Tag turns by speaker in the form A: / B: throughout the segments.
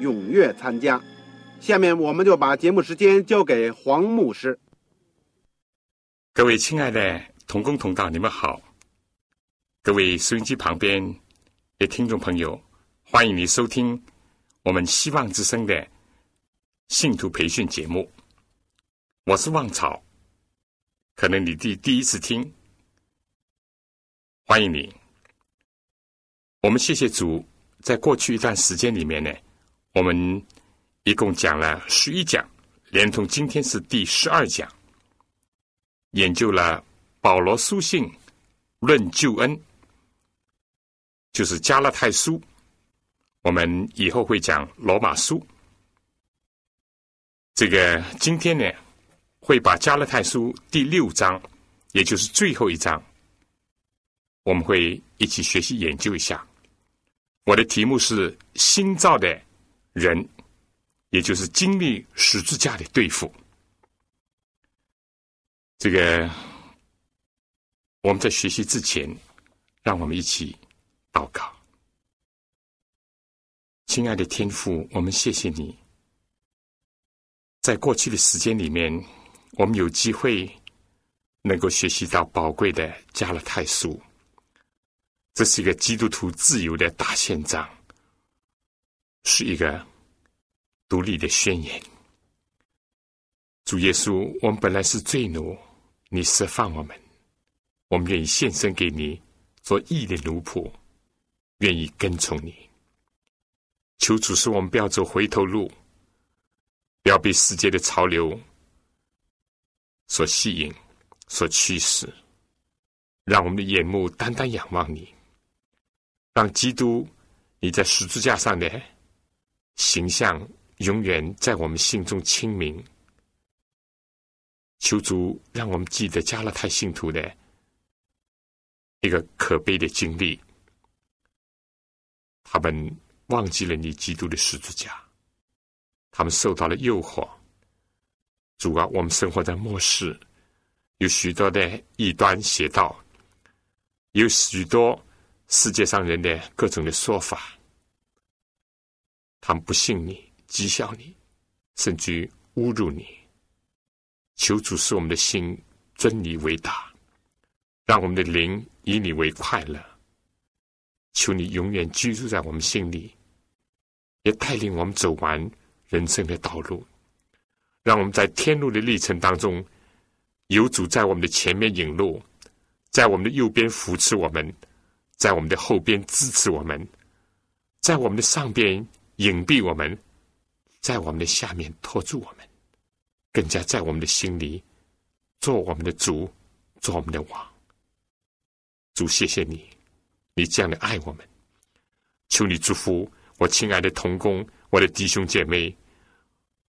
A: 踊跃参加。下面我们就把节目时间交给黄牧师。
B: 各位亲爱的同工同道，你们好！各位收音机旁边的听众朋友，欢迎你收听我们希望之声的信徒培训节目。我是旺草。可能你第第一次听，欢迎你。我们谢谢主，在过去一段时间里面呢，我们一共讲了十一讲，连同今天是第十二讲，研究了保罗书信论救恩，就是加拉太书。我们以后会讲罗马书。这个今天呢？会把加勒泰书第六章，也就是最后一章，我们会一起学习研究一下。我的题目是“新造的人”，也就是经历十字架的对付。这个我们在学习之前，让我们一起祷告。亲爱的天父，我们谢谢你，在过去的时间里面。我们有机会能够学习到宝贵的加勒泰书，这是一个基督徒自由的大宪章，是一个独立的宣言。主耶稣，我们本来是罪奴，你释放我们，我们愿意献身给你，做义的奴仆，愿意跟从你。求主使我们不要走回头路，不要被世界的潮流。所吸引，所驱使，让我们的眼目单单仰望你，让基督你在十字架上的形象永远在我们心中清明。求主让我们记得加勒泰信徒的一个可悲的经历，他们忘记了你基督的十字架，他们受到了诱惑。主啊，我们生活在末世，有许多的异端邪道，有许多世界上人的各种的说法，他们不信你，讥笑你，甚至侮辱你。求主使我们的心尊你为大，让我们的灵以你为快乐。求你永远居住在我们心里，也带领我们走完人生的道路。让我们在天路的历程当中，有主在我们的前面引路，在我们的右边扶持我们，在我们的后边支持我们，在我们的上边隐蔽我们，在我们的下面托住我们，更加在我们的心里做我们的主，做我们的王。主，谢谢你，你这样的爱我们，求你祝福我亲爱的同工，我的弟兄姐妹。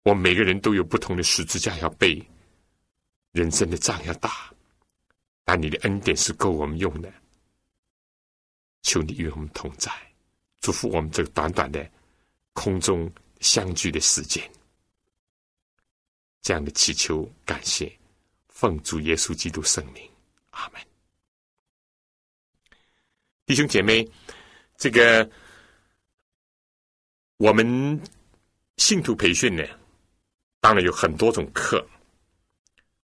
B: 我每个人都有不同的十字架要背，人生的仗要打，但你的恩典是够我们用的。求你与我们同在，祝福我们这个短短的空中相聚的时间。这样的祈求，感谢奉主耶稣基督圣名，阿门。弟兄姐妹，这个我们信徒培训呢？当然有很多种课，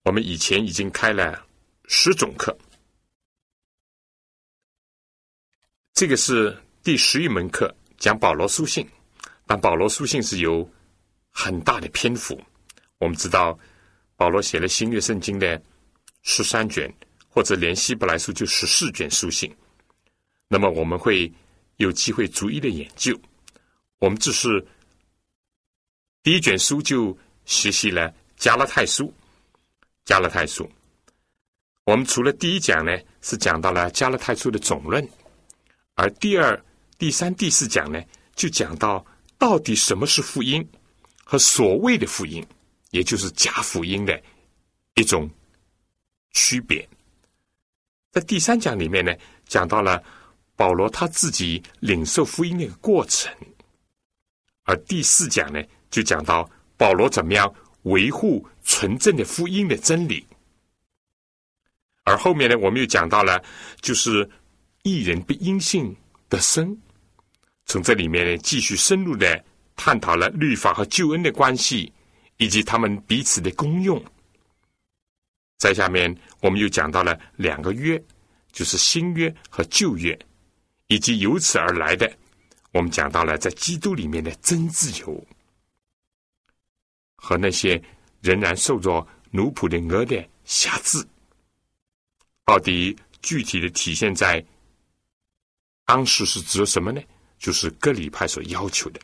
B: 我们以前已经开了十种课，这个是第十一门课，讲保罗书信，但保罗书信是有很大的篇幅。我们知道，保罗写了新约圣经的十三卷，或者连希伯来书就十四卷书信。那么我们会有机会逐一的研究。我们只是第一卷书就学习了加拉太书，加拉太书。我们除了第一讲呢，是讲到了加拉太书的总论，而第二、第三、第四讲呢，就讲到到底什么是福音和所谓的福音，也就是假福音的一种区别。在第三讲里面呢，讲到了。保罗他自己领受福音的一个过程，而第四讲呢，就讲到保罗怎么样维护纯正的福音的真理。而后面呢，我们又讲到了，就是一人不因信的生，从这里面呢，继续深入的探讨了律法和救恩的关系，以及他们彼此的功用。在下面，我们又讲到了两个约，就是新约和旧约。以及由此而来的，我们讲到了在基督里面的真自由，和那些仍然受着奴仆的鹅的辖制，到底具体的体现在当时是指什么呢？就是割礼派所要求的，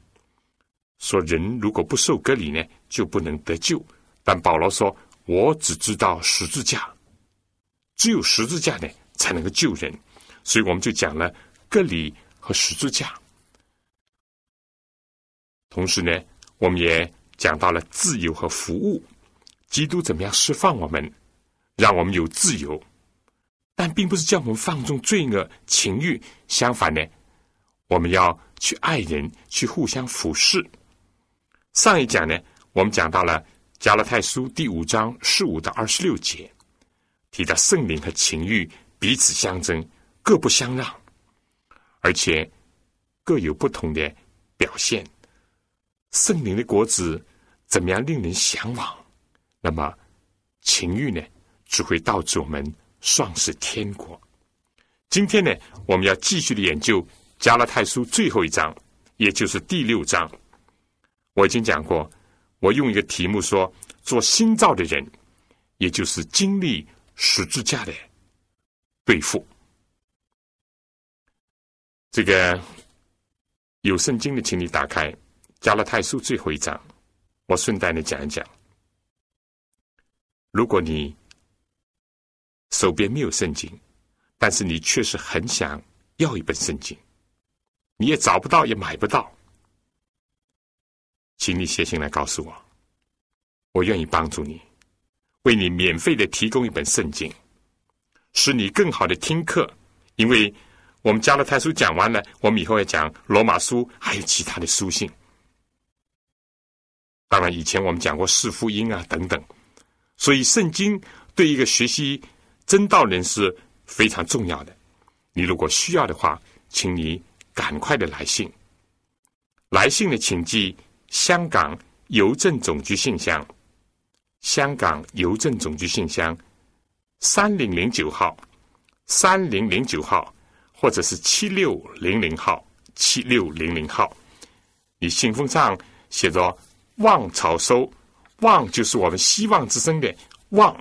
B: 说人如果不受割礼呢，就不能得救。但保罗说：“我只知道十字架，只有十字架呢才能够救人。”所以我们就讲了。割礼和十字架，同时呢，我们也讲到了自由和服务。基督怎么样释放我们，让我们有自由？但并不是叫我们放纵罪恶、情欲。相反呢，我们要去爱人，去互相服侍。上一讲呢，我们讲到了加拉太书第五章十五到二十六节，提到圣灵和情欲彼此相争，各不相让。而且各有不同的表现。圣灵的果子怎么样令人向往？那么情欲呢，只会导致我们丧失天国。今天呢，我们要继续的研究加拉太书最后一章，也就是第六章。我已经讲过，我用一个题目说：做新造的人，也就是经历十字架的对付。这个有圣经的，请你打开《加拉太书》最后一章。我顺带的讲一讲。如果你手边没有圣经，但是你确实很想要一本圣经，你也找不到，也买不到，请你写信来告诉我，我愿意帮助你，为你免费的提供一本圣经，使你更好的听课，因为。我们加勒太书讲完了，我们以后要讲罗马书，还有其他的书信。当然，以前我们讲过四福音啊等等，所以圣经对一个学习真道人是非常重要的。你如果需要的话，请你赶快的来信。来信的请寄香港邮政总局信箱，香港邮政总局信箱三零零九号，三零零九号。或者是七六零零号，七六零零号，你信封上写着“望潮收”，望就是我们希望之声的望，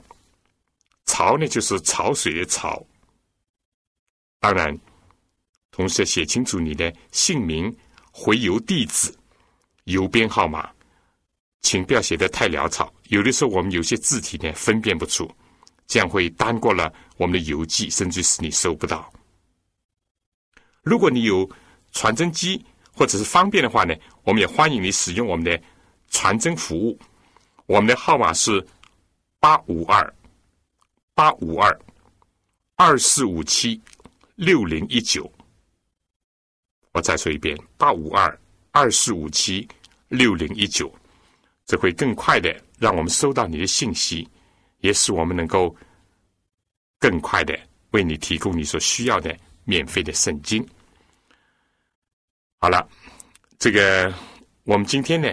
B: 潮呢就是潮水的潮。当然，同时写清楚你的姓名、回邮地址、邮编号码，请不要写的太潦草。有的时候我们有些字体呢分辨不出，这样会耽过了我们的邮寄，甚至是你收不到。如果你有传真机或者是方便的话呢，我们也欢迎你使用我们的传真服务。我们的号码是八五二八五二二四五七六零一九。我再说一遍，八五二二四五七六零一九，这会更快的让我们收到你的信息，也使我们能够更快的为你提供你所需要的。免费的圣经，好了，这个我们今天呢，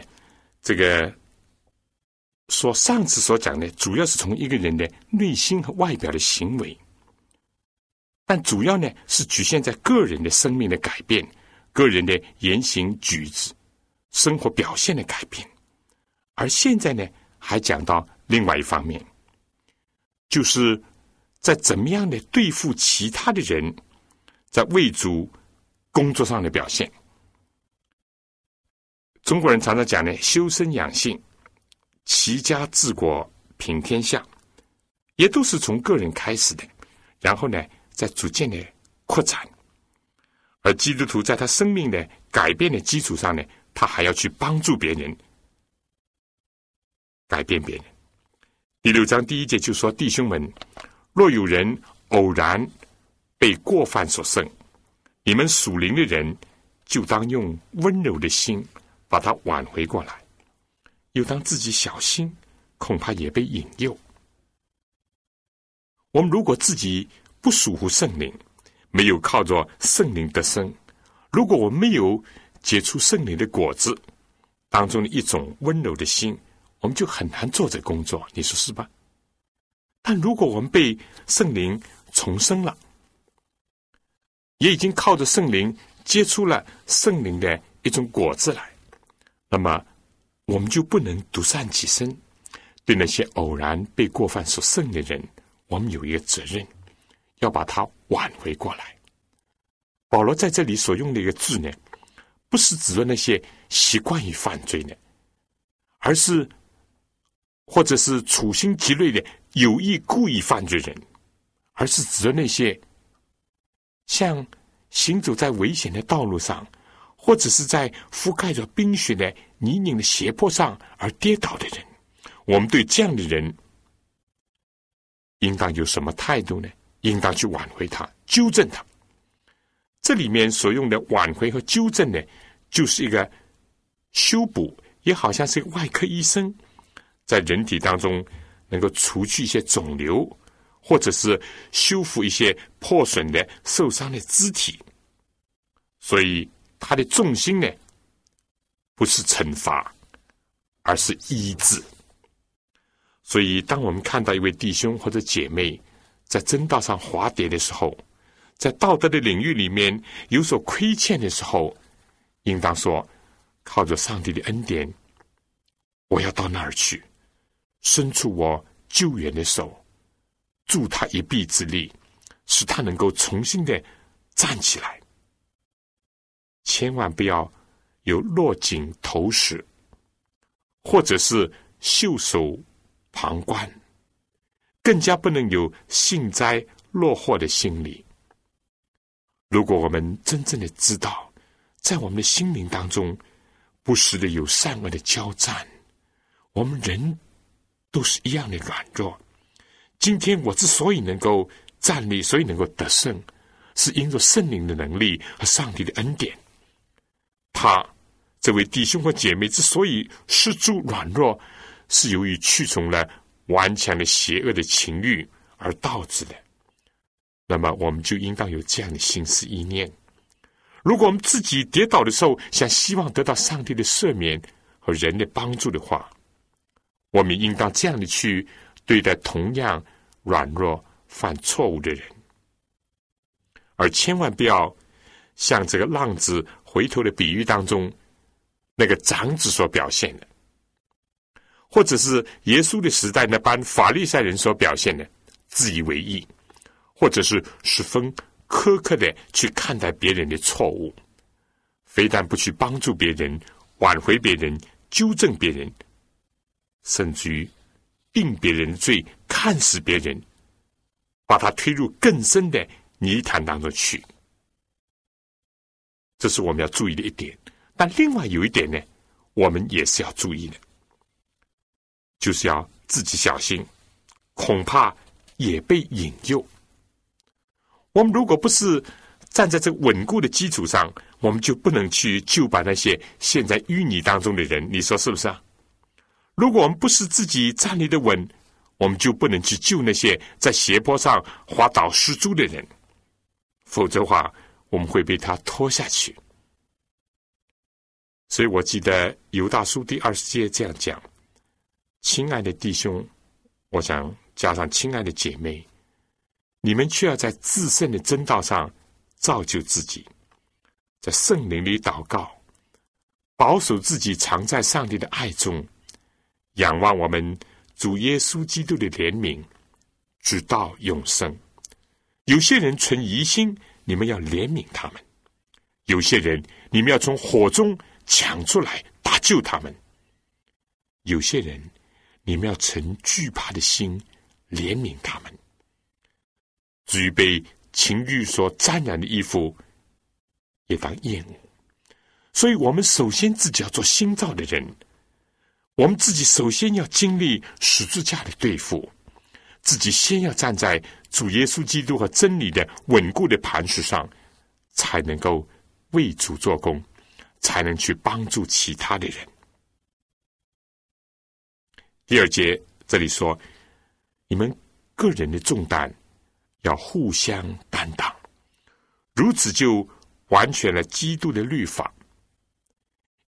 B: 这个说上次所讲的，主要是从一个人的内心和外表的行为，但主要呢是局限在个人的生命的改变，个人的言行举止，生活表现的改变。而现在呢，还讲到另外一方面，就是在怎么样的对付其他的人，在为主工作上的表现。中国人常常讲呢，修身养性、齐家治国平天下，也都是从个人开始的，然后呢，再逐渐的扩展。而基督徒在他生命的改变的基础上呢，他还要去帮助别人，改变别人。第六章第一节就说：“弟兄们，若有人偶然被过犯所胜，你们属灵的人就当用温柔的心。”把他挽回过来，又当自己小心，恐怕也被引诱。我们如果自己不属乎圣灵，没有靠着圣灵得生，如果我们没有结出圣灵的果子当中的一种温柔的心，我们就很难做这工作。你说是吧？但如果我们被圣灵重生了，也已经靠着圣灵结出了圣灵的一种果子来。那么，我们就不能独善其身。对那些偶然被过犯所胜的人，我们有一个责任，要把他挽回过来。保罗在这里所用的一个字呢，不是指的那些习惯于犯罪的，而是或者是处心积虑的有意故意犯罪人，而是指的那些像行走在危险的道路上。或者是在覆盖着冰雪的泥泞的斜坡上而跌倒的人，我们对这样的人应当有什么态度呢？应当去挽回他，纠正他。这里面所用的挽回和纠正呢，就是一个修补，也好像是一个外科医生在人体当中能够除去一些肿瘤，或者是修复一些破损的、受伤的肢体，所以。他的重心呢，不是惩罚，而是医治。所以，当我们看到一位弟兄或者姐妹在正道上滑跌的时候，在道德的领域里面有所亏欠的时候，应当说，靠着上帝的恩典，我要到那儿去，伸出我救援的手，助他一臂之力，使他能够重新的站起来。千万不要有落井投石，或者是袖手旁观，更加不能有幸灾乐祸的心理。如果我们真正的知道，在我们的心灵当中，不时的有善恶的交战，我们人都是一样的软弱。今天我之所以能够站立，所以能够得胜，是因着圣灵的能力和上帝的恩典。他这位弟兄和姐妹之所以失足软弱，是由于屈从了顽强的邪恶的情欲而导致的。那么，我们就应当有这样的心思意念：如果我们自己跌倒的时候，想希望得到上帝的赦免和人的帮助的话，我们应当这样的去对待同样软弱、犯错误的人，而千万不要像这个浪子。回头的比喻当中，那个长子所表现的，或者是耶稣的时代那般法利赛人所表现的自以为意，或者是十分苛刻的去看待别人的错误，非但不去帮助别人、挽回别人、纠正别人，甚至于定别人罪、看死别人，把他推入更深的泥潭当中去。这是我们要注意的一点，但另外有一点呢，我们也是要注意的，就是要自己小心，恐怕也被引诱。我们如果不是站在这稳固的基础上，我们就不能去救把那些陷在淤泥当中的人。你说是不是啊？如果我们不是自己站立的稳，我们就不能去救那些在斜坡上滑倒失足的人，否则的话。我们会被他拖下去，所以我记得《犹大书》第二十节这样讲：“亲爱的弟兄，我想加上亲爱的姐妹，你们却要在自身的真道上造就自己，在圣灵里祷告，保守自己藏在上帝的爱中，仰望我们主耶稣基督的怜悯，直到永生。有些人存疑心，你们要怜悯他们；有些人，你们要从火中抢出来搭救他们；有些人，你们要存惧怕的心怜悯他们。至于被情欲所沾染的衣服，也当厌恶。所以，我们首先自己要做新造的人，我们自己首先要经历十字架的对付，自己先要站在主耶稣基督和真理的稳固的磐石上，才能够为主做工，才能去帮助其他的人。第二节这里说，你们个人的重担要互相担当，如此就完全了基督的律法。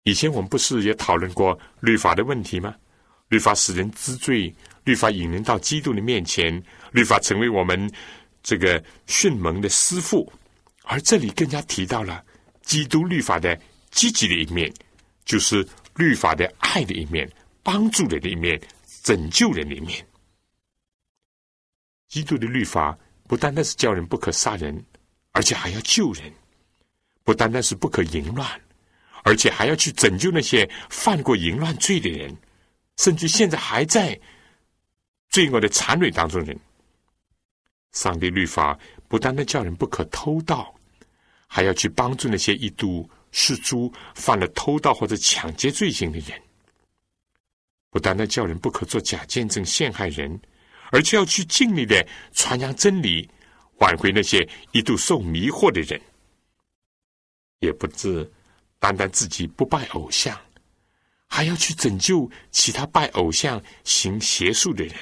B: 以前我们不是也讨论过律法的问题吗？律法使人知罪，律法引人到基督的面前，律法成为我们这个训蒙的师傅。而这里更加提到了基督律法的积极的一面，就是律法的爱的一面，帮助人的一面，拯救人的一面。基督的律法不单单是叫人不可杀人，而且还要救人；不单单是不可淫乱。而且还要去拯救那些犯过淫乱罪的人，甚至现在还在罪恶的残蕊当中人。上帝律法不单单叫人不可偷盗，还要去帮助那些一度是猪犯了偷盗或者抢劫罪行的人。不单单叫人不可做假见证陷害人，而且要去尽力的传扬真理，挽回那些一度受迷惑的人。也不知。单单自己不拜偶像，还要去拯救其他拜偶像、行邪术的人。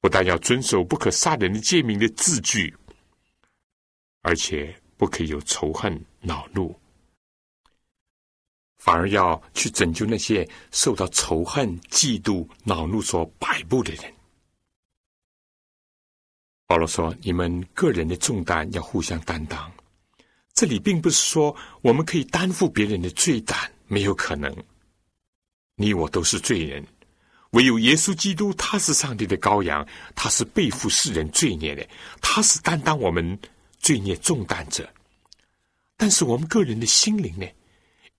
B: 不但要遵守不可杀人的诫命的字句，而且不可以有仇恨、恼怒，反而要去拯救那些受到仇恨、嫉妒、恼怒所摆布的人。保罗说：“你们个人的重担要互相担当。”这里并不是说我们可以担负别人的罪担，没有可能。你我都是罪人，唯有耶稣基督，他是上帝的羔羊，他是背负世人罪孽的，他是担当我们罪孽重担者。但是我们个人的心灵呢，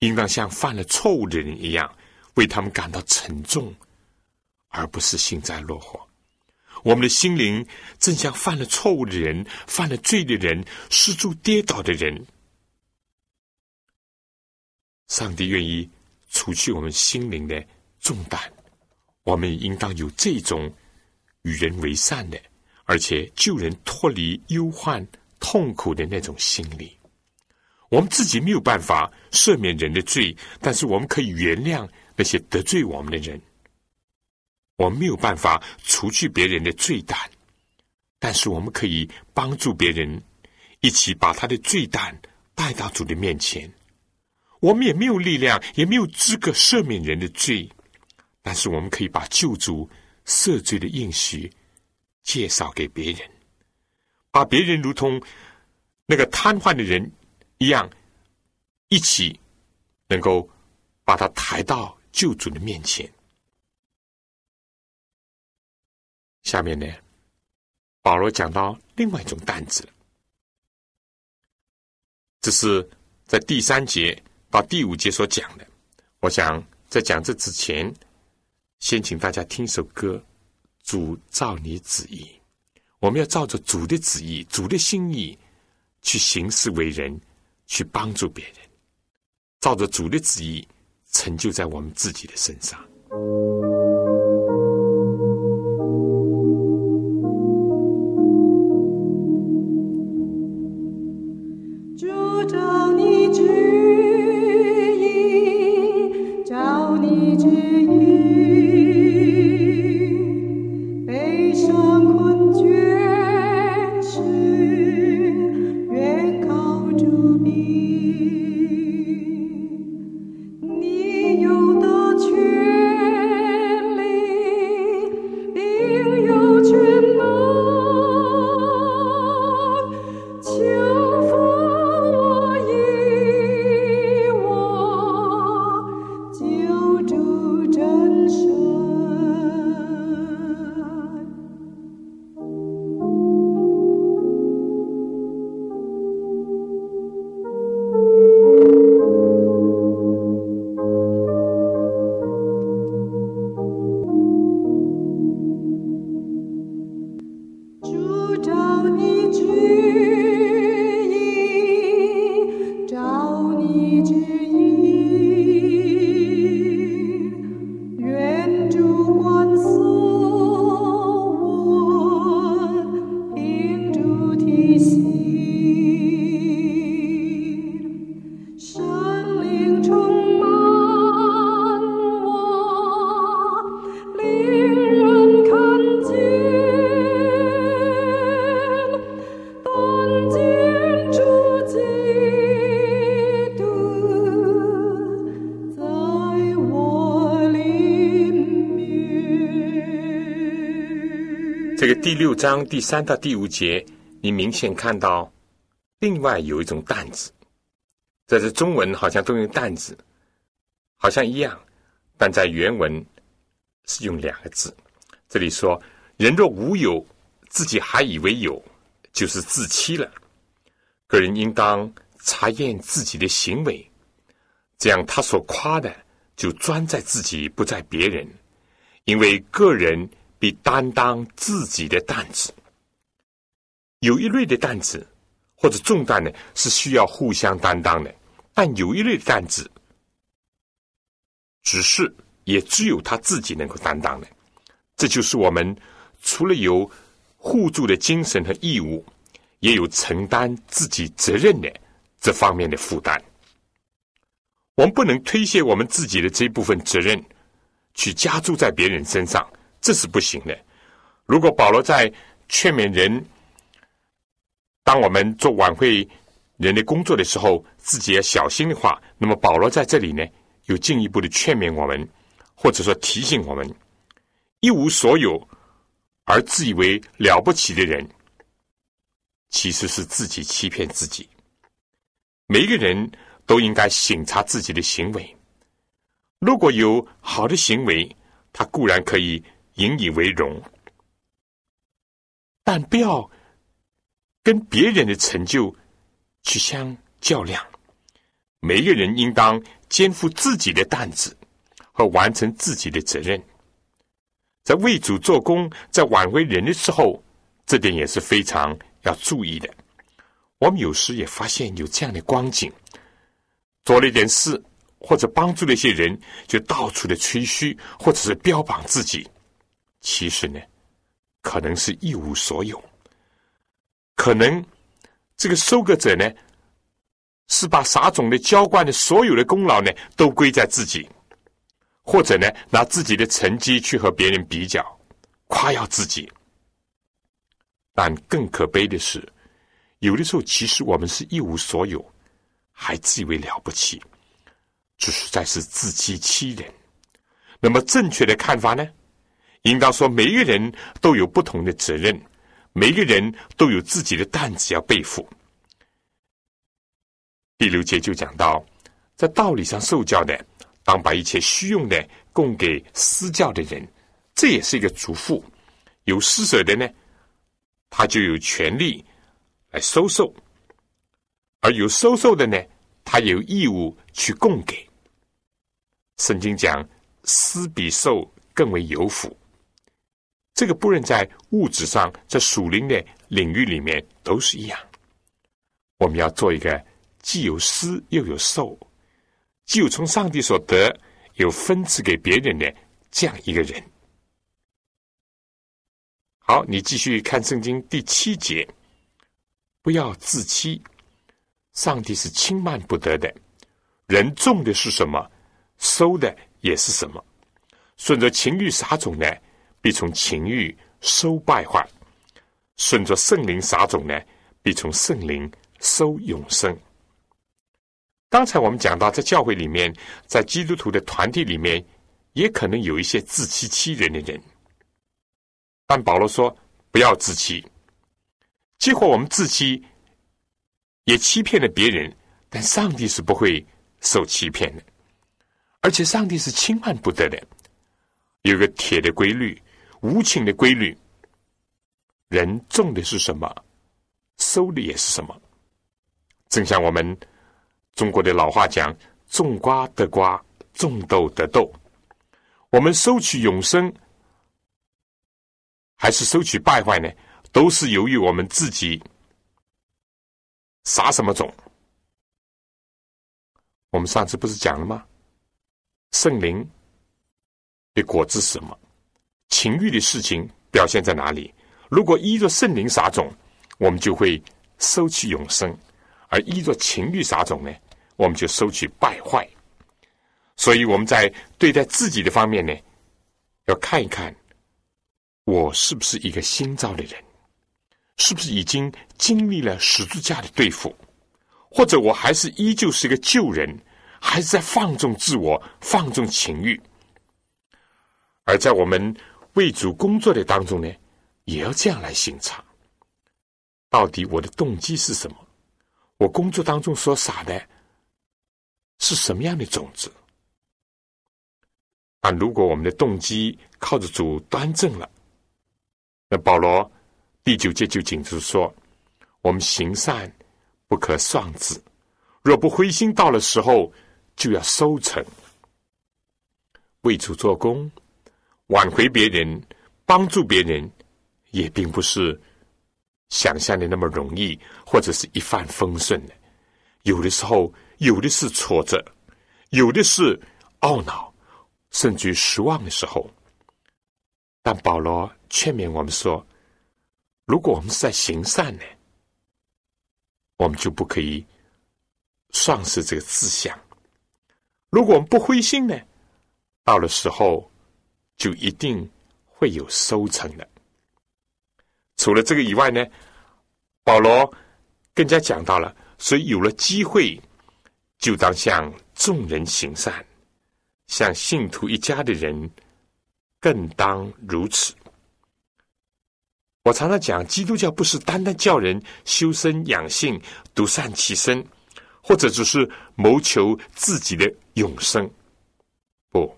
B: 应当像犯了错误的人一样，为他们感到沉重，而不是幸灾乐祸。我们的心灵正像犯了错误的人、犯了罪的人、失足跌倒的人。上帝愿意除去我们心灵的重担，我们应当有这种与人为善的，而且救人脱离忧患痛苦的那种心理。我们自己没有办法赦免人的罪，但是我们可以原谅那些得罪我们的人。我们没有办法除去别人的罪担，但是我们可以帮助别人，一起把他的罪担带到主的面前。我们也没有力量，也没有资格赦免人的罪，但是我们可以把救主赦罪的应许介绍给别人，把别人如同那个瘫痪的人一样，一起能够把他抬到救主的面前。下面呢，保罗讲到另外一种担子，这是在第三节到第五节所讲的。我想在讲这之前，先请大家听首歌：主照你旨意，我们要照着主的旨意、主的心意去行事为人，去帮助别人，照着主的旨意成就在我们自己的身上。章第三到第五节，你明显看到另外有一种担子，在这中文好像都用担子，好像一样，但在原文是用两个字。这里说：“人若无有，自己还以为有，就是自欺了。个人应当查验自己的行为，这样他所夸的就专在自己，不在别人，因为个人。”比担当自己的担子。有一类的担子或者重担呢，是需要互相担当的；但有一类的担子，只是也只有他自己能够担当的。这就是我们除了有互助的精神和义务，也有承担自己责任的这方面的负担。我们不能推卸我们自己的这部分责任，去加注在别人身上。这是不行的。如果保罗在劝勉人，当我们做晚会人的工作的时候，自己要小心的话，那么保罗在这里呢，有进一步的劝勉我们，或者说提醒我们：一无所有而自以为了不起的人，其实是自己欺骗自己。每一个人都应该省察自己的行为。如果有好的行为，他固然可以。引以为荣，但不要跟别人的成就去相较量。每一个人应当肩负自己的担子和完成自己的责任。在为主做工、在挽回人的时候，这点也是非常要注意的。我们有时也发现有这样的光景：做了一点事或者帮助了一些人，就到处的吹嘘或者是标榜自己。其实呢，可能是一无所有。可能这个收割者呢，是把撒种的浇灌的所有的功劳呢，都归在自己，或者呢，拿自己的成绩去和别人比较，夸耀自己。但更可悲的是，有的时候其实我们是一无所有，还自以为了不起，这实在是自欺欺人。那么正确的看法呢？应当说，每一个人都有不同的责任，每个人都有自己的担子要背负。第六节就讲到，在道理上受教的，当把一切虚用的供给私教的人，这也是一个嘱咐。有施舍的呢，他就有权利来收受；而有收受的呢，他有义务去供给。圣经讲，施比受更为有福。这个不论在物质上，在属灵的领域里面都是一样。我们要做一个既有施又有受，既有从上帝所得，有分赐给别人的这样一个人。好，你继续看圣经第七节，不要自欺，上帝是轻慢不得的。人种的是什么，收的也是什么。顺着情欲撒种呢？必从情欲收败坏；顺着圣灵撒种呢，必从圣灵收永生。刚才我们讲到，在教会里面，在基督徒的团体里面，也可能有一些自欺欺人的人。但保罗说：“不要自欺。”结果我们自欺，也欺骗了别人。但上帝是不会受欺骗的，而且上帝是轻慢不得的。有个铁的规律。无情的规律，人种的是什么，收的也是什么。正像我们中国的老话讲：“种瓜得瓜，种豆得豆。”我们收取永生，还是收取败坏呢？都是由于我们自己撒什么种。我们上次不是讲了吗？圣灵的果子是什么？情欲的事情表现在哪里？如果依着圣灵撒种，我们就会收取永生；而依着情欲撒种呢，我们就收取败坏。所以我们在对待自己的方面呢，要看一看我是不是一个新造的人，是不是已经经历了十字架的对付，或者我还是依旧是一个旧人，还是在放纵自我、放纵情欲，而在我们。为主工作的当中呢，也要这样来审查。到底我的动机是什么？我工作当中所撒的是什么样的种子？啊，如果我们的动机靠着主端正了，那保罗第九节就警示说：我们行善不可丧志，若不灰心，到了时候就要收成。为主做工，挽回别人，帮助别人，也并不是。想象的那么容易，或者是一帆风顺的，有的时候有的是挫折，有的是懊恼，甚至失望的时候。但保罗劝勉我们说：，如果我们是在行善呢，我们就不可以丧失这个志向；如果我们不灰心呢，到了时候就一定会有收成的。除了这个以外呢，保罗更加讲到了，所以有了机会，就当向众人行善，向信徒一家的人更当如此。我常常讲，基督教不是单单叫人修身养性、独善其身，或者只是谋求自己的永生。不，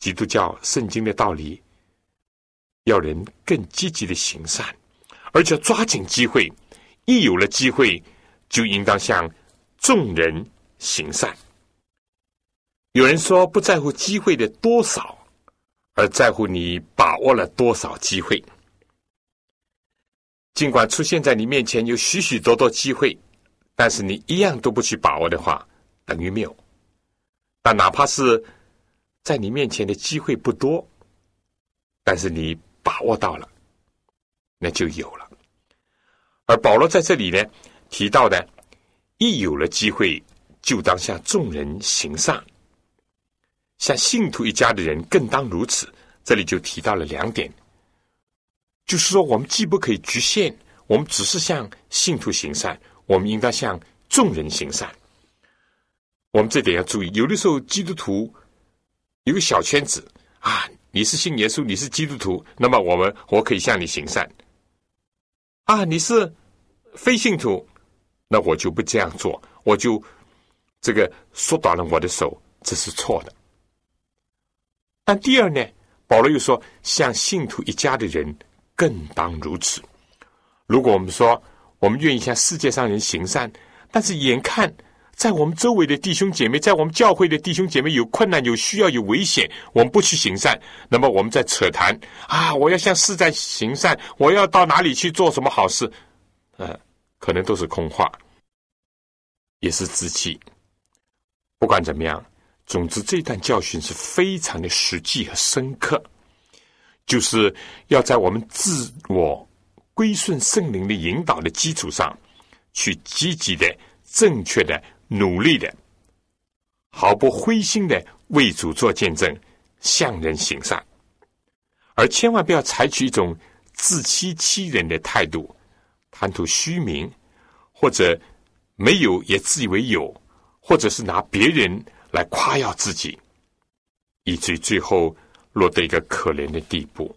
B: 基督教圣经的道理。要人更积极的行善，而且抓紧机会，一有了机会，就应当向众人行善。有人说不在乎机会的多少，而在乎你把握了多少机会。尽管出现在你面前有许许多多机会，但是你一样都不去把握的话，等于没有。但哪怕是在你面前的机会不多，但是你。把握到了，那就有了。而保罗在这里呢提到的，一有了机会，就当向众人行善，像信徒一家的人更当如此。这里就提到了两点，就是说，我们既不可以局限，我们只是向信徒行善，我们应当向众人行善。我们这点要注意，有的时候基督徒有个小圈子啊。你是信耶稣，你是基督徒，那么我们我可以向你行善。啊，你是非信徒，那我就不这样做，我就这个缩短了我的手，这是错的。但第二呢，保罗又说，向信徒一家的人更当如此。如果我们说我们愿意向世界上人行善，但是眼看。在我们周围的弟兄姐妹，在我们教会的弟兄姐妹有困难、有需要、有危险，我们不去行善，那么我们在扯谈啊！我要向世在行善，我要到哪里去做什么好事？呃，可能都是空话，也是自欺。不管怎么样，总之这段教训是非常的实际和深刻，就是要在我们自我归顺圣灵的引导的基础上，去积极的、正确的。努力的，毫不灰心的为主做见证，向人行善，而千万不要采取一种自欺欺人的态度，贪图虚名，或者没有也自以为有，或者是拿别人来夸耀自己，以至于最后落得一个可怜的地步。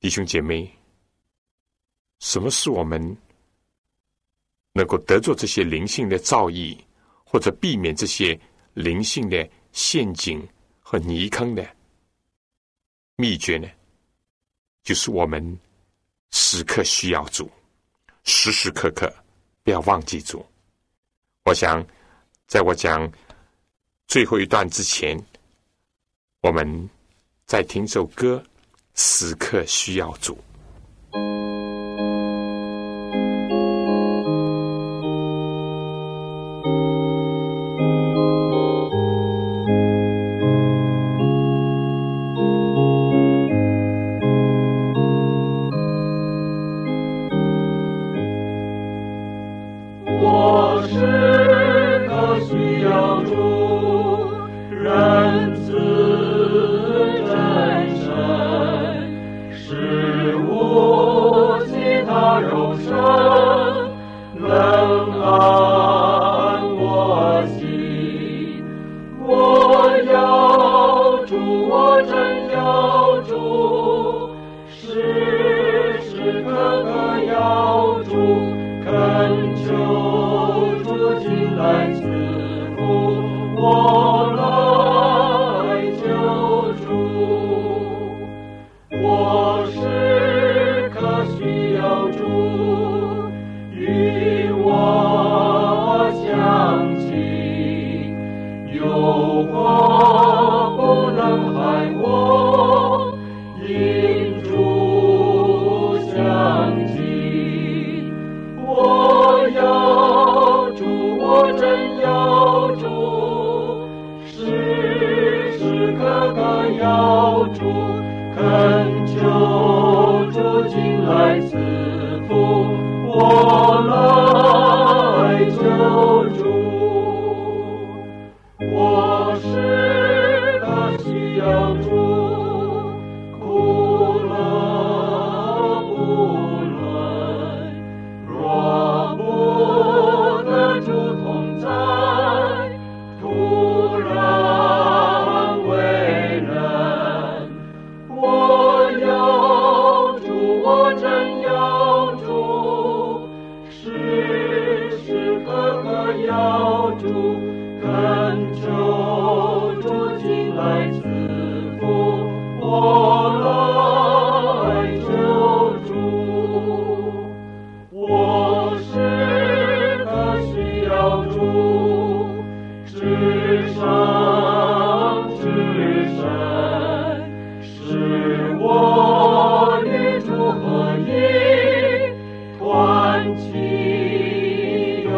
B: 弟兄姐妹，什么是我们？能够得着这些灵性的造诣，或者避免这些灵性的陷阱和泥坑的秘诀呢？就是我们时刻需要主，时时刻刻不要忘记主。我想，在我讲最后一段之前，我们再听首歌，时刻需要主。
C: 我真要主。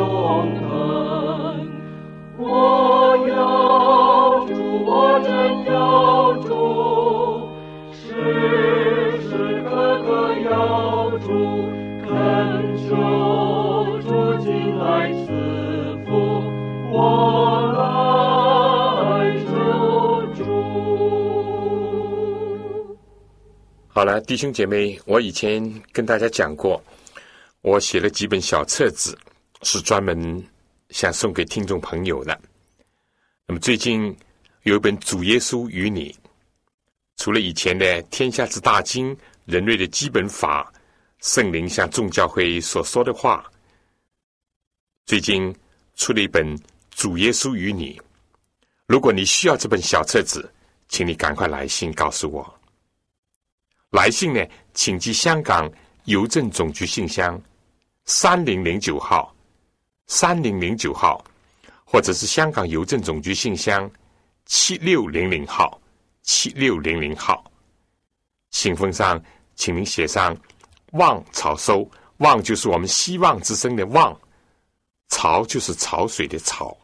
C: 等等，我要主，我真要主，时时刻刻要主，恳求主进来赐福，我来求助。
B: 好了，弟兄姐妹，我以前跟大家讲过，我写了几本小册子。是专门想送给听众朋友的。那么最近有一本《主耶稣与你》，除了以前的《天下之大经》、人类的基本法、圣灵向众教会所说的话，最近出了一本《主耶稣与你》。如果你需要这本小册子，请你赶快来信告诉我。来信呢，请寄香港邮政总局信箱三零零九号，三零零九号，或者是香港邮政总局信箱七六零零号，七六零零号。信封上，请您写上“望潮收”，望就是我们希望之声的望，潮就是潮水的潮。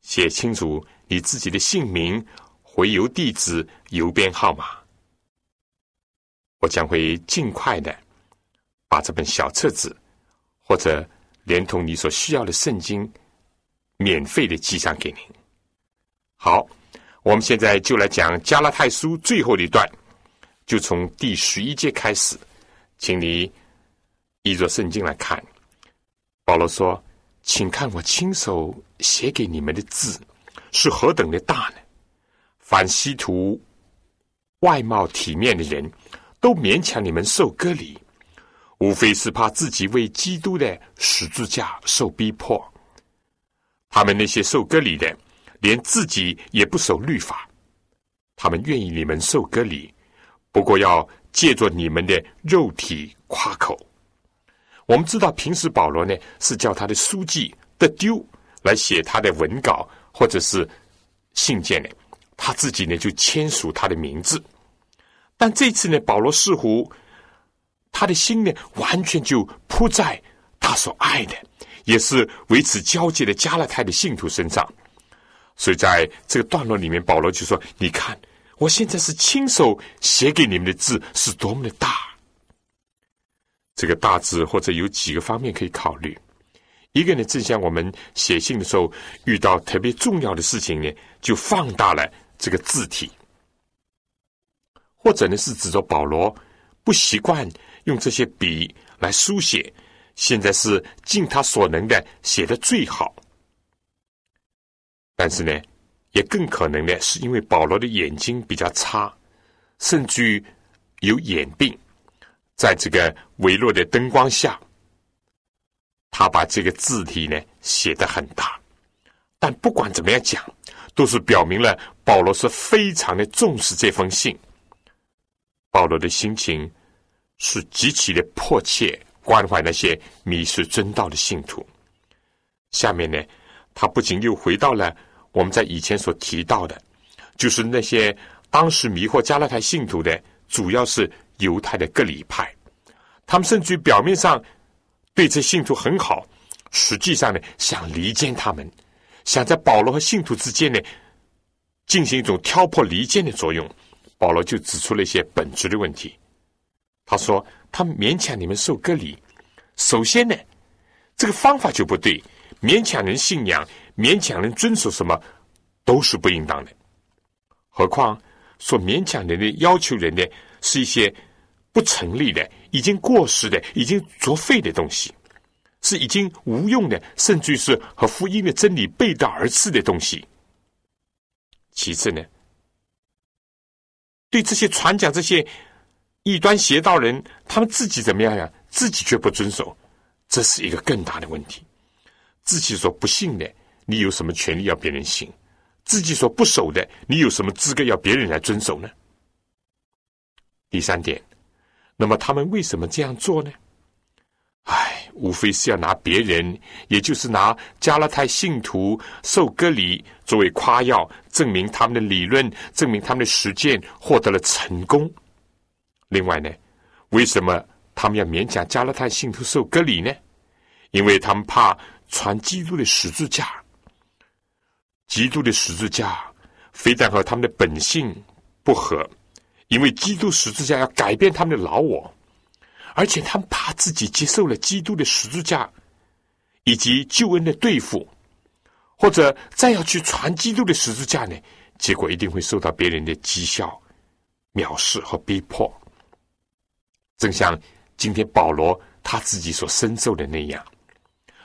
B: 写清楚你自己的姓名、回邮地址、邮编号码。我将会尽快的把这本小册子，或者连同你所需要的圣经，免费的寄上给您。好，我们现在就来讲加拉太书最后一段，就从第十一节开始，请你依着圣经来看。保罗说：“请看我亲手写给你们的字是何等的大呢？凡希图外貌体面的人。”都勉强你们受割礼，无非是怕自己为基督的十字架受逼迫。他们那些受割礼的，连自己也不守律法，他们愿意你们受割礼，不过要借着你们的肉体夸口。我们知道，平时保罗呢是叫他的书记的丢来写他的文稿或者是信件的，他自己呢就签署他的名字。但这次呢，保罗似乎他的心呢，完全就扑在他所爱的，也是为此交接的加勒泰的信徒身上。所以在这个段落里面，保罗就说：“你看，我现在是亲手写给你们的字，是多么的大。这个大字或者有几个方面可以考虑。一个呢，正像我们写信的时候遇到特别重要的事情呢，就放大了这个字体。”或者呢，是指着保罗不习惯用这些笔来书写，现在是尽他所能的写的最好。但是呢，也更可能呢，是因为保罗的眼睛比较差，甚至于有眼病，在这个微弱的灯光下，他把这个字体呢写得很大，但不管怎么样讲，都是表明了保罗是非常的重视这封信。保罗的心情是极其的迫切关怀那些迷失真道的信徒。下面呢，他不仅又回到了我们在以前所提到的，就是那些当时迷惑加拉太信徒的，主要是犹太的各里派。他们甚至于表面上对这信徒很好，实际上呢，想离间他们，想在保罗和信徒之间呢，进行一种挑拨离间的作用。保罗就指出了一些本质的问题。他说：“他勉强你们受割礼，首先呢，这个方法就不对。勉强人信仰，勉强人遵守什么，都是不应当的。何况说勉强人的要求人的是一些不成立的、已经过时的、已经作废的东西，是已经无用的，甚至是和福音的真理背道而驰的东西。其次呢？”对这些传讲这些异端邪道人，他们自己怎么样呀？自己却不遵守，这是一个更大的问题。自己所不信的，你有什么权利要别人信？自己所不守的，你有什么资格要别人来遵守呢？第三点，那么他们为什么这样做呢？唉，无非是要拿别人，也就是拿加拉太信徒受割礼作为夸耀，证明他们的理论，证明他们的实践获得了成功。另外呢，为什么他们要勉强加拉太信徒受隔离呢？因为他们怕传基督的十字架，基督的十字架非但和他们的本性不合，因为基督十字架要改变他们的老我。而且他们怕自己接受了基督的十字架以及救恩的对付，或者再要去传基督的十字架呢？结果一定会受到别人的讥笑、藐视和逼迫。正像今天保罗他自己所深受的那样。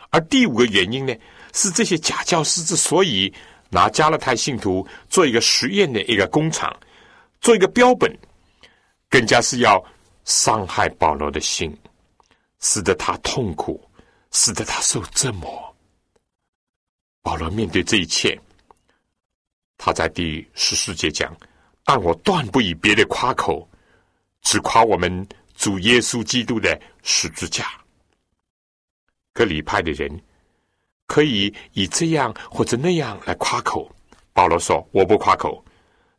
B: 而第五个原因呢，是这些假教师之所以拿加勒泰信徒做一个实验的一个工厂，做一个标本，更加是要。伤害保罗的心，使得他痛苦，使得他受折磨。保罗面对这一切，他在第十四节讲：“但我断不以别的夸口，只夸我们主耶稣基督的十字架。”格里派的人可以以这样或者那样来夸口，保罗说：“我不夸口。”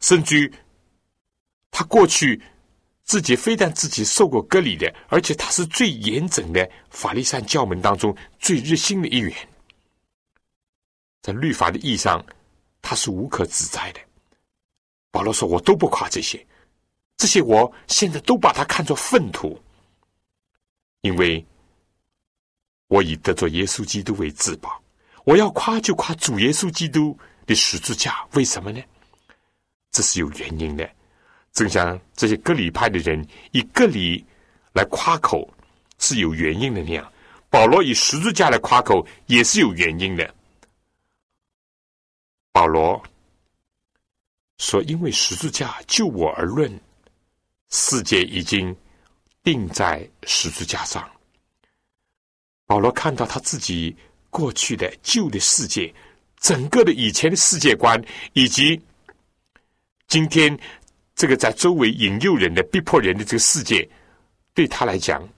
B: 甚至他过去。自己非但自己受过割礼的，而且他是最严整的法利赛教门当中最热心的一员，在律法的意义上，他是无可指摘的。保罗说：“我都不夸这些，这些我现在都把它看作粪土，因为我以得着耶稣基督为至宝。我要夸就夸主耶稣基督的十字架，为什么呢？这是有原因的。”正像这些割礼派的人以割礼来夸口是有原因的那样，保罗以十字架来夸口也是有原因的。保罗说：“因为十字架就我而论，世界已经定在十字架上。”保罗看到他自己过去的旧的世界，整个的以前的世界观，以及今天。这个在周围引诱人的、逼迫人的这个世界，对他来讲，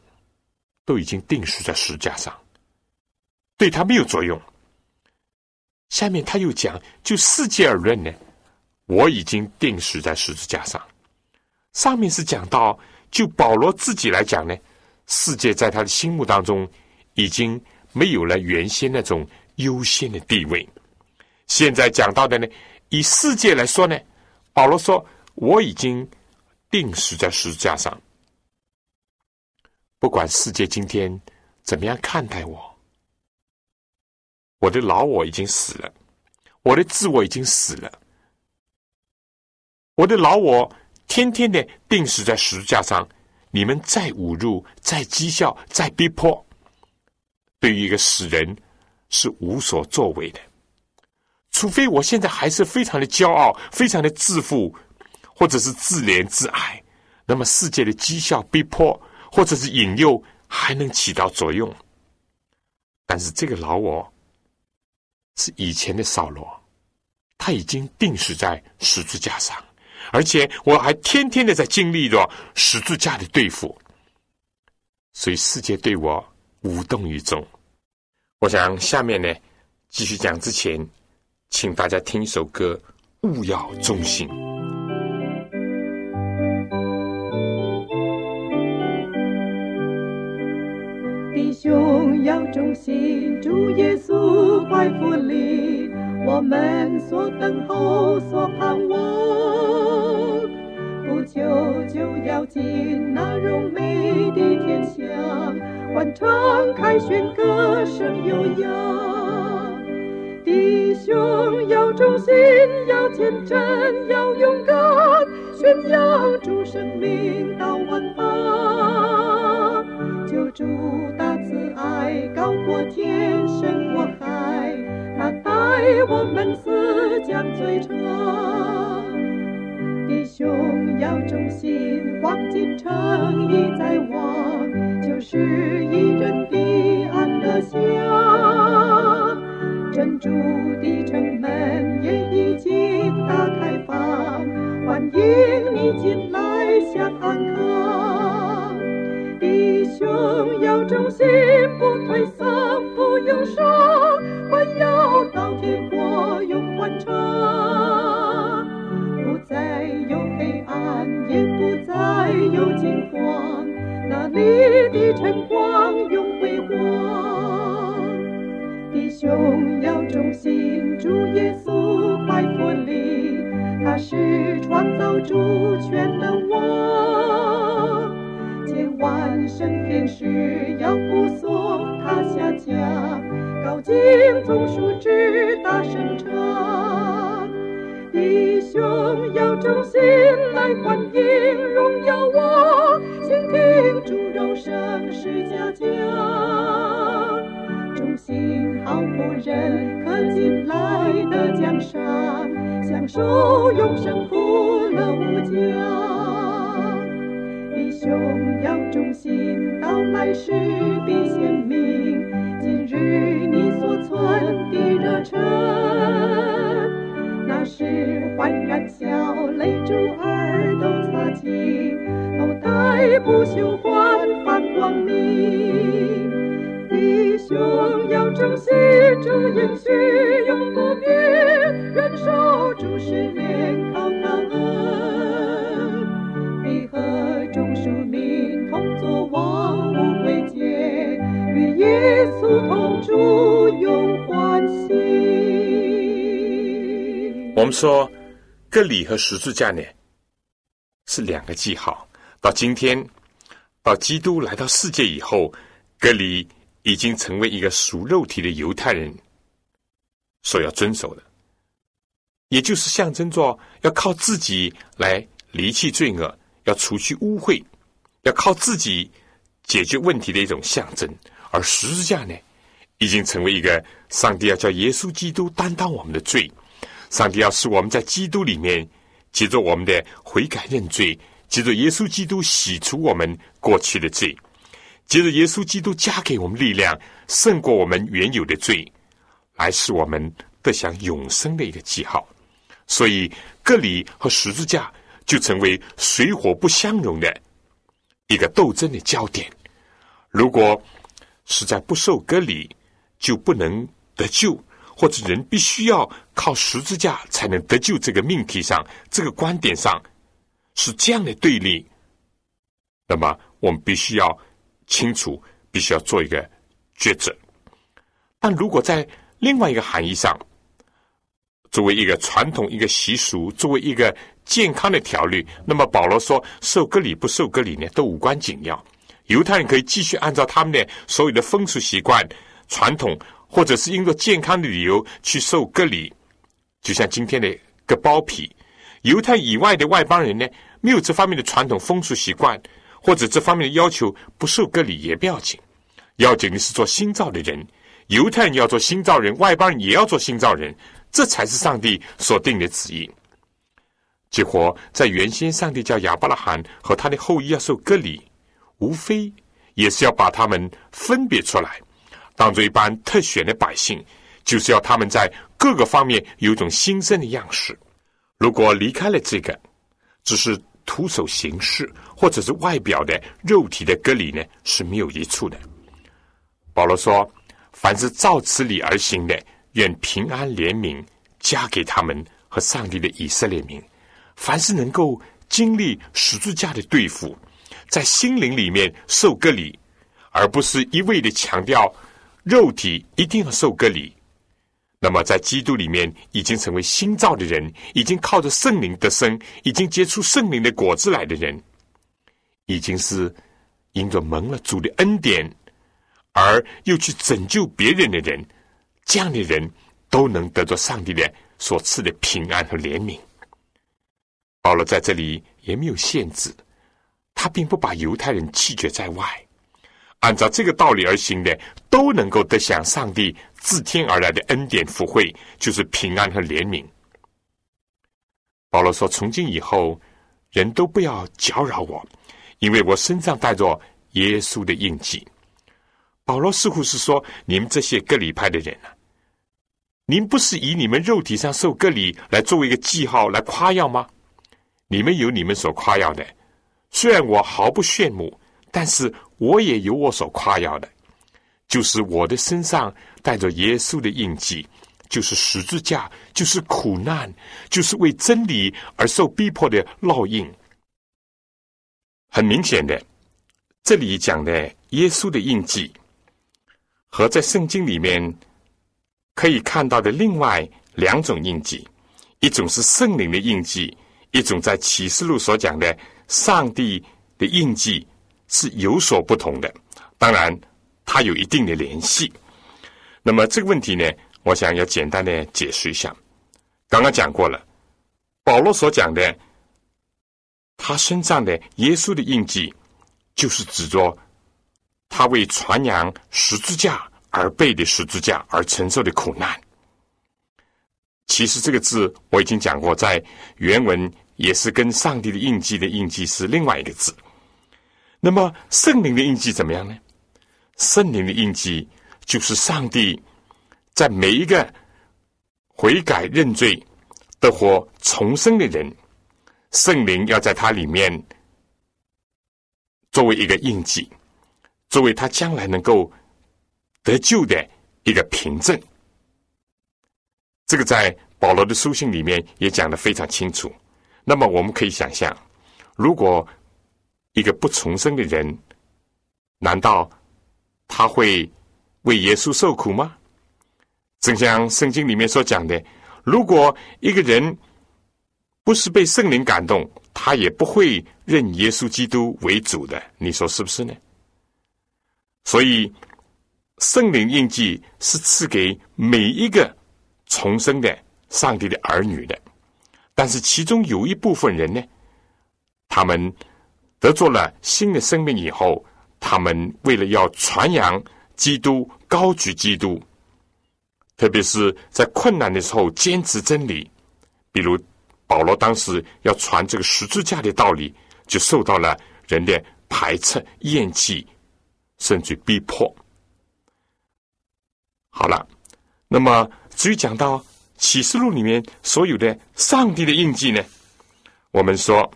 B: 都已经定死在十字架上，对他没有作用。下面他又讲，就世界而论呢，我已经定死在十字架上。上面是讲到，就保罗自己来讲呢，世界在他的心目当中已经没有了原先那种优先的地位。现在讲到的呢，以世界来说呢，保罗说。我已经定死在十字架上，不管世界今天怎么样看待我，我的老我已经死了，我的自我已经死了，我的老我天天的定死在十字架上。你们再侮辱、再讥笑、再逼迫，对于一个死人是无所作为的，除非我现在还是非常的骄傲、非常的自负。或者是自怜自爱，那么世界的讥笑、逼迫，或者是引诱，还能起到作用。但是这个老我是以前的扫罗，他已经定死在十字架上，而且我还天天的在经历着十字架的对付，所以世界对我无动于衷。我想下面呢，继续讲之前，请大家听一首歌，《勿要忠心》。
D: 弟兄要忠心，主耶稣怀福里，我们所等候、所盼望，不久就要进那荣美的天乡，欢唱凯旋，歌声悠扬。弟兄要忠心，要坚贞，要勇敢，宣扬主生命到万邦。救主我们死将最长。弟兄要忠心，黄金城已在望，就是一人的安乐乡。珍珠的城门也已经打开放，欢迎你进来享安康。弟兄要忠心，万圣天使要护送他下弟兄要忠心，主应许永不变，忍受主试炼靠他恩，必和众庶民同作王无贵节，与耶稣同住永欢喜。
B: 我们说，割礼和十字架呢是两个记号。到今天，到基督来到世界以后，割礼已经成为一个属肉体的犹太人所要遵守的，也就是象征着要靠自己来离弃罪恶，要除去污秽，要靠自己解决问题的一种象征。而十字架呢，已经成为一个上帝要叫耶稣基督担当我们的罪，上帝要使我们在基督里面，借着我们的悔改认罪，借着耶稣基督洗除我们过去的罪。接着，耶稣基督加给我们力量，胜过我们原有的罪，来使我们得享永生的一个记号。所以，割礼和十字架就成为水火不相容的一个斗争的焦点。如果实在不受割礼，就不能得救，或者人必须要靠十字架才能得救。这个命题上，这个观点上是这样的对立。那么，我们必须要。清楚，必须要做一个抉择。但如果在另外一个含义上，作为一个传统、一个习俗，作为一个健康的条律，那么保罗说，受割礼不受割礼呢，都无关紧要。犹太人可以继续按照他们的所有的风俗习惯、传统，或者是因着健康的理由去受割礼。就像今天的割包皮，犹太以外的外邦人呢，没有这方面的传统风俗习惯。或者这方面的要求不受割礼也不要紧，要紧的是做新造的人。犹太人要做新造人，外邦人也要做新造人，这才是上帝所定的旨意。结果在原先，上帝叫亚伯拉罕和他的后裔要受割礼，无非也是要把他们分别出来，当做一般特选的百姓，就是要他们在各个方面有一种新生的样式。如果离开了这个，只是徒手行事，或者是外表的肉体的隔离呢，是没有益处的。保罗说：“凡是照此理而行的，愿平安怜悯加给他们和上帝的以色列民。凡是能够经历十字架的对付，在心灵里面受隔离，而不是一味的强调肉体一定要受隔离。”那么，在基督里面已经成为新造的人，已经靠着圣灵得生，已经结出圣灵的果子来的人，已经是因着蒙了主的恩典，而又去拯救别人的人，这样的人都能得到上帝的所赐的平安和怜悯。保罗在这里也没有限制，他并不把犹太人弃绝在外。按照这个道理而行的，都能够得享上帝自天而来的恩典福惠，就是平安和怜悯。保罗说：“从今以后，人都不要搅扰我，因为我身上带着耶稣的印记。”保罗似乎是说：“你们这些割礼派的人啊，您不是以你们肉体上受割礼来作为一个记号来夸耀吗？你们有你们所夸耀的，虽然我毫不羡慕，但是。”我也有我所夸耀的，就是我的身上带着耶稣的印记，就是十字架，就是苦难，就是为真理而受逼迫的烙印。很明显的，这里讲的耶稣的印记，和在圣经里面可以看到的另外两种印记，一种是圣灵的印记，一种在启示录所讲的上帝的印记。是有所不同的，当然，它有一定的联系。那么这个问题呢，我想要简单的解释一下。刚刚讲过了，保罗所讲的，他身上的耶稣的印记，就是指着他为传扬十字架而背的十字架而承受的苦难。其实这个字我已经讲过，在原文也是跟上帝的印记的印记是另外一个字。那么圣灵的印记怎么样呢？圣灵的印记就是上帝在每一个悔改认罪得活重生的人，圣灵要在他里面作为一个印记，作为他将来能够得救的一个凭证。这个在保罗的书信里面也讲的非常清楚。那么我们可以想象，如果一个不重生的人，难道他会为耶稣受苦吗？正像圣经里面所讲的，如果一个人不是被圣灵感动，他也不会认耶稣基督为主的。你说是不是呢？所以，圣灵印记是赐给每一个重生的上帝的儿女的，但是其中有一部分人呢，他们。得做了新的生命以后，他们为了要传扬基督、高举基督，特别是在困难的时候坚持真理，比如保罗当时要传这个十字架的道理，就受到了人的排斥、厌弃，甚至逼迫。好了，那么至于讲到启示录里面所有的上帝的印记呢，我们说。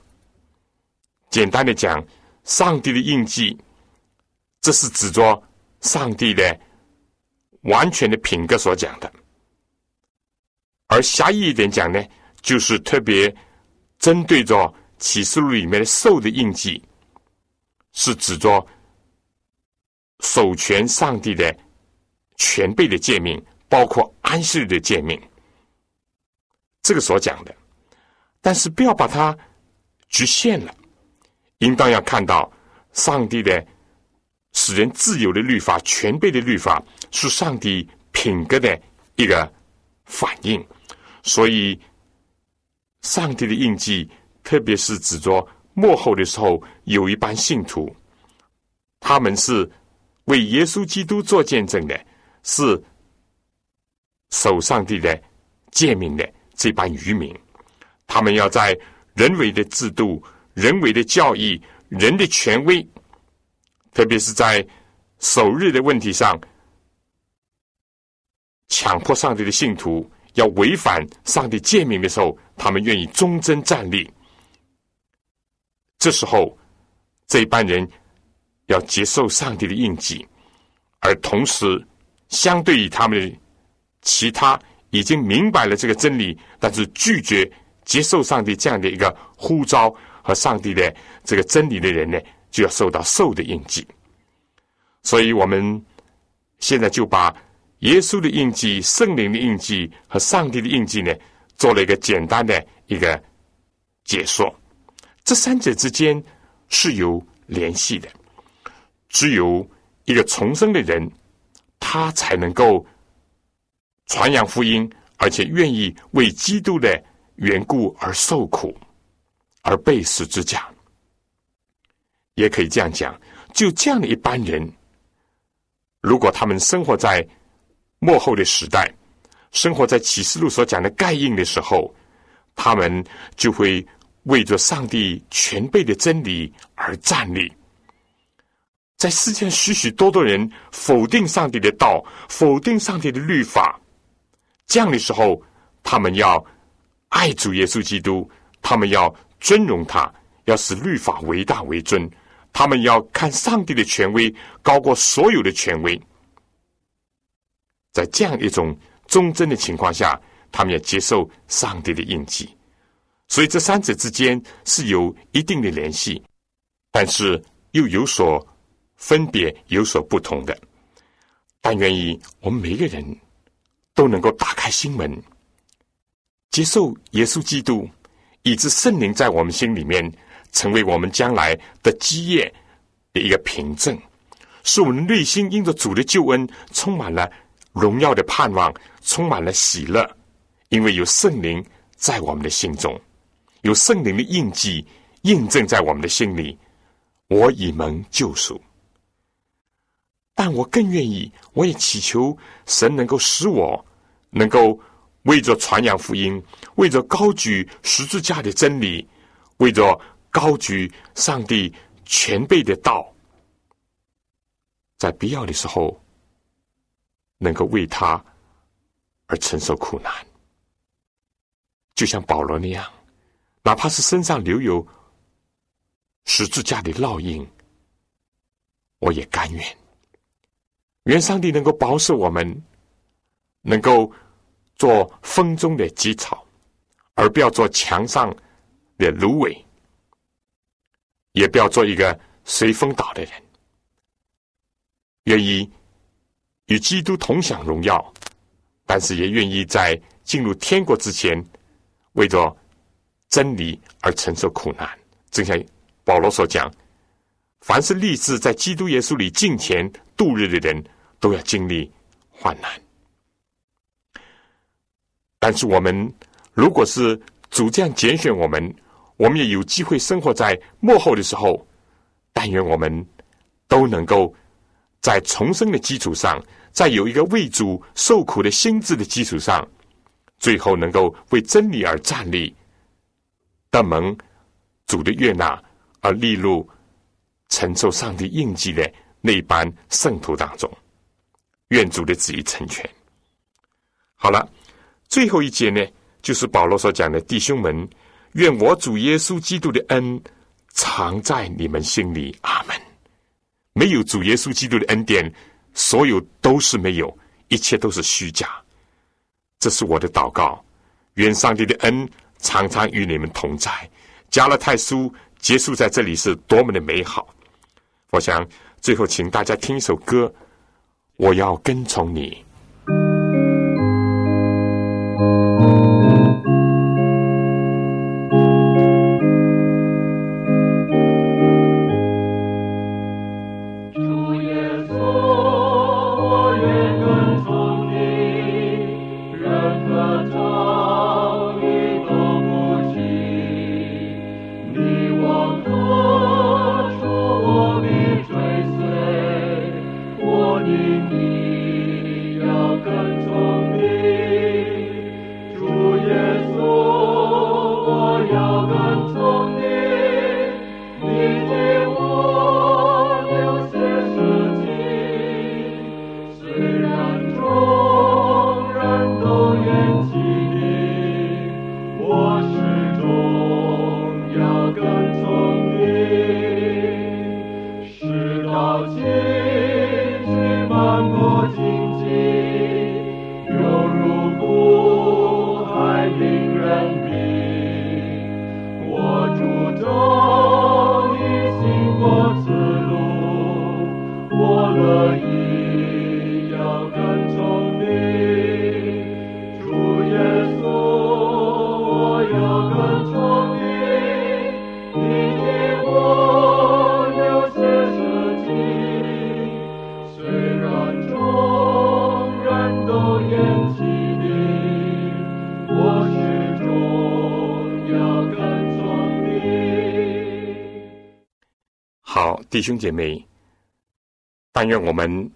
B: 简单的讲，上帝的印记，这是指着上帝的完全的品格所讲的；而狭义一点讲呢，就是特别针对着启示录里面的兽的印记，是指着守全上帝的全备的诫命，包括安息日的诫命，这个所讲的。但是不要把它局限了。应当要看到，上帝的使人自由的律法、全备的律法，是上帝品格的一个反应。所以，上帝的印记，特别是指着幕后的时候，有一班信徒，他们是为耶稣基督做见证的，是守上帝的诫命的这班渔民，他们要在人为的制度。人为的教义，人的权威，特别是在守日的问题上，强迫上帝的信徒要违反上帝诫命的时候，他们愿意忠贞站立。这时候，这一班人要接受上帝的印记，而同时，相对于他们的其他已经明白了这个真理，但是拒绝接受上帝这样的一个呼召和上帝的这个真理的人呢，就要受到受的印记。所以，我们现在就把耶稣的印记、圣灵的印记和上帝的印记呢，做了一个简单的一个解说。这三者之间是有联系的，只有一个重生的人，他才能够传扬福音，而且愿意为基督的缘故而受苦，而被死之架。也可以这样讲，就这样的一般人，如果他们生活在末后的时代，生活在启示录所讲的盖印的时候，他们就会。为着上帝全备的真理而站立，在世界上许许多多人否定上帝的道，否定上帝的律法，这样的时候，他们要爱主耶稣基督，他们要尊荣他，要使律法为大为尊，他们要看上帝的权威高过所有的权威。在这样一种忠贞的情况下，他们要接受上帝的印记。所以这三者之间是有一定的联系，但是又有所分别、有所不同的。但愿意我们每个人都能够打开心门，接受耶稣基督，以致圣灵在我们心里面成为我们将来的基业的一个凭证，使我们内心因着主的救恩充满了荣耀的盼望，充满了喜乐，因为有圣灵在我们的心中。有圣灵的印记印证在我们的心里，我已蒙救赎。但我更愿意，我也祈求神能够使我能够为着传扬福音，为着高举十字架的真理，为着高举上帝全备的道，在必要的时候，能够为他而承受苦难，就像保罗那样。哪怕是身上留有十字架的烙印，我也甘愿。愿上帝能够保守我们，能够做风中的基草，而不要做墙上的芦苇，也不要做一个随风倒的人。愿意与基督同享荣耀，但是也愿意在进入天国之前，为着。真理而承受苦难，正像保罗所讲：“凡是立志在基督耶稣里敬虔度日的人，都要经历患难。”但是我们如果是主这样拣选我们，我们也有机会生活在幕后的时候。但愿我们都能够在重生的基础上，在有一个为主受苦的心智的基础上，最后能够为真理而站立。的蒙主的悦纳而立入承受上帝印记的那班圣徒当中，愿主的旨意成全。好了，最后一节呢，就是保罗所讲的弟兄们，愿我主耶稣基督的恩藏在你们心里。阿门。没有主耶稣基督的恩典，所有都是没有，一切都是虚假。这是我的祷告，愿上帝的恩。常常与你们同在，加勒泰书结束在这里是多么的美好！我想最后请大家听一首歌，我要跟从你。
C: 你要跟从你
B: 好，弟兄姐妹，但愿我们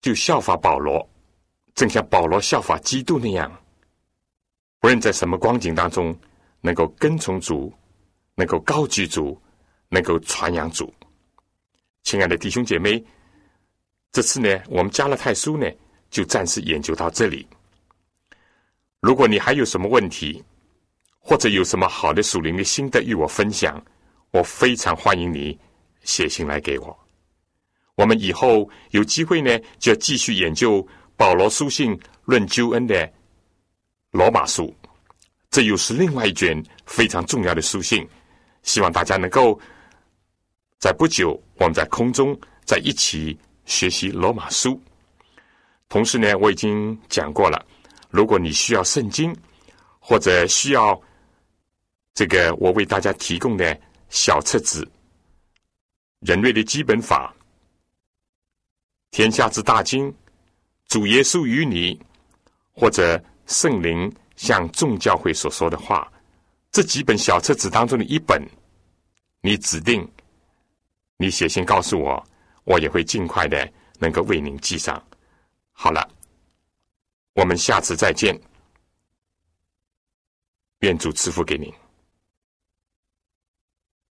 B: 就效法保罗，正像保罗效法基督那样，无论在什么光景当中，能够跟从主，能够高举主，能够传扬主。亲爱的弟兄姐妹，这次呢，我们加勒泰书呢，就暂时研究到这里。如果你还有什么问题，或者有什么好的属灵的心得与我分享，我非常欢迎你写信来给我。我们以后有机会呢，就要继续研究保罗书信论救恩的罗马书，这又是另外一卷非常重要的书信。希望大家能够在不久，我们在空中在一起学习罗马书。同时呢，我已经讲过了，如果你需要圣经，或者需要这个我为大家提供的小册子《人类的基本法》《天下之大经》《主耶稣与你》，或者圣灵向众教会所说的话，这几本小册子当中的一本，你指定你写信告诉我，我也会尽快的能够为您记上。好了，我们下次再见，愿主赐福给您。